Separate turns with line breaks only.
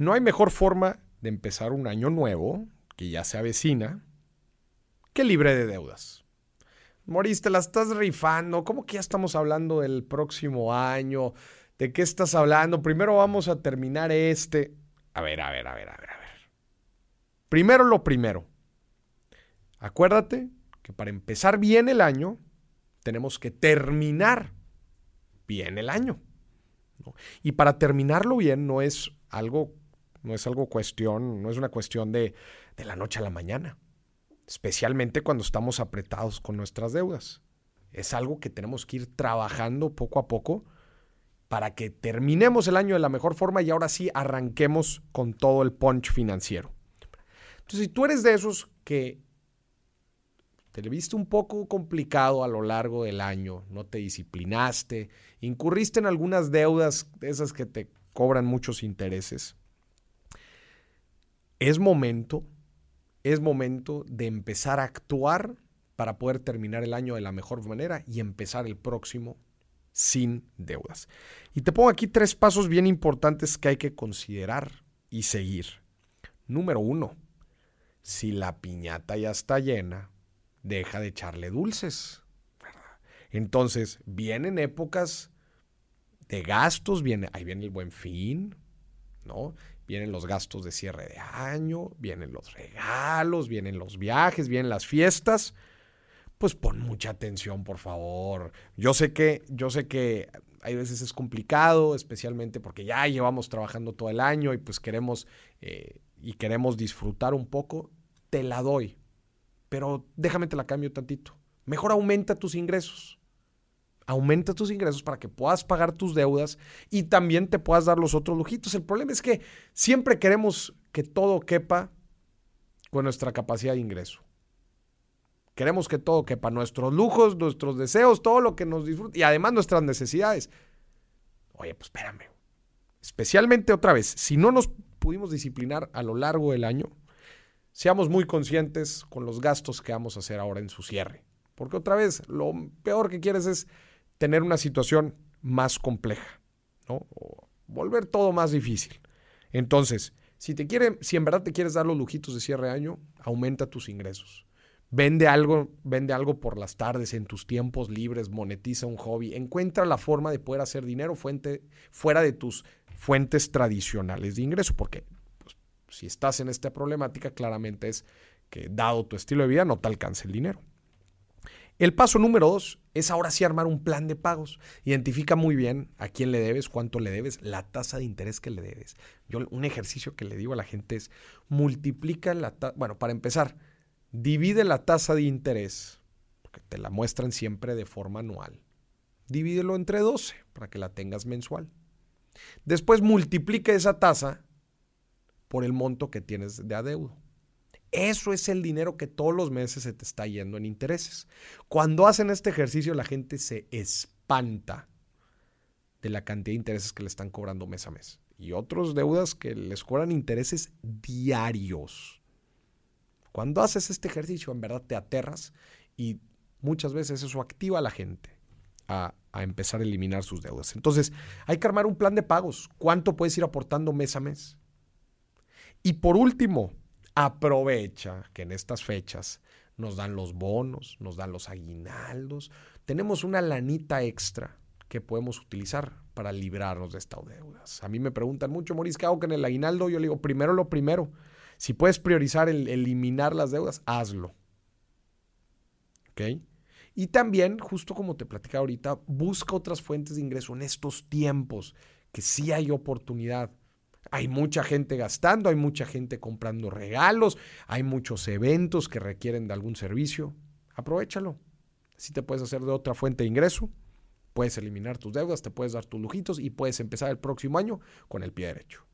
No hay mejor forma de empezar un año nuevo, que ya se avecina, que libre de deudas. Moris, te la estás rifando. ¿Cómo que ya estamos hablando del próximo año? ¿De qué estás hablando? Primero vamos a terminar este. A ver, a ver, a ver, a ver, a ver. Primero lo primero. Acuérdate que para empezar bien el año, tenemos que terminar bien el año. Y para terminarlo bien no es algo, no es algo cuestión, no es una cuestión de, de la noche a la mañana especialmente cuando estamos apretados con nuestras deudas. Es algo que tenemos que ir trabajando poco a poco para que terminemos el año de la mejor forma y ahora sí arranquemos con todo el punch financiero. Entonces, si tú eres de esos que te lo viste un poco complicado a lo largo del año, no te disciplinaste, incurriste en algunas deudas de esas que te cobran muchos intereses, es momento es momento de empezar a actuar para poder terminar el año de la mejor manera y empezar el próximo sin deudas. Y te pongo aquí tres pasos bien importantes que hay que considerar y seguir. Número uno, si la piñata ya está llena, deja de echarle dulces. Entonces, vienen épocas de gastos, viene, ahí viene el buen fin, ¿no? Vienen los gastos de cierre de año, vienen los regalos, vienen los viajes, vienen las fiestas. Pues pon mucha atención, por favor. Yo sé que, yo sé que hay veces es complicado, especialmente porque ya llevamos trabajando todo el año y pues queremos eh, y queremos disfrutar un poco. Te la doy, pero déjame te la cambio tantito. Mejor aumenta tus ingresos aumenta tus ingresos para que puedas pagar tus deudas y también te puedas dar los otros lujitos. El problema es que siempre queremos que todo quepa con nuestra capacidad de ingreso. Queremos que todo quepa, nuestros lujos, nuestros deseos, todo lo que nos disfruta y además nuestras necesidades. Oye, pues espérame. Especialmente otra vez, si no nos pudimos disciplinar a lo largo del año, seamos muy conscientes con los gastos que vamos a hacer ahora en su cierre. Porque otra vez, lo peor que quieres es tener una situación más compleja, ¿no? O volver todo más difícil. Entonces, si te quiere, si en verdad te quieres dar los lujitos de cierre de año, aumenta tus ingresos. Vende algo, vende algo por las tardes, en tus tiempos libres, monetiza un hobby, encuentra la forma de poder hacer dinero fuente, fuera de tus fuentes tradicionales de ingreso, porque pues, si estás en esta problemática, claramente es que dado tu estilo de vida no te alcanza el dinero. El paso número dos es ahora sí armar un plan de pagos. Identifica muy bien a quién le debes, cuánto le debes, la tasa de interés que le debes. Yo un ejercicio que le digo a la gente es multiplica la tasa, bueno, para empezar, divide la tasa de interés, porque te la muestran siempre de forma anual. Divídelo entre 12 para que la tengas mensual. Después multiplica esa tasa por el monto que tienes de adeudo. Eso es el dinero que todos los meses se te está yendo en intereses. Cuando hacen este ejercicio, la gente se espanta de la cantidad de intereses que le están cobrando mes a mes. Y otros deudas que les cobran intereses diarios. Cuando haces este ejercicio, en verdad te aterras y muchas veces eso activa a la gente a, a, empezar a eliminar sus deudas. Entonces, hay que armar un plan de pagos. ¿Cuánto puedes ir aportando mes a mes? Y por último, aprovecha que en estas fechas nos dan los bonos, nos dan los aguinaldos, tenemos una lanita extra que podemos utilizar para librarnos de estas deudas. A mí me preguntan mucho, Moris, ¿qué hago con el aguinaldo? Yo le digo, primero lo primero. Si puedes priorizar el eliminar las deudas, hazlo. ¿Ok? Y también, justo como te platicaba ahorita, busca otras fuentes de ingreso en estos tiempos, que sí hay oportunidad. Hay mucha gente gastando, hay mucha gente comprando regalos, hay muchos eventos que requieren de algún servicio. Aprovechalo. Si te puedes hacer de otra fuente de ingreso, puedes eliminar tus deudas, te puedes dar tus lujitos y puedes empezar el próximo año con el pie derecho.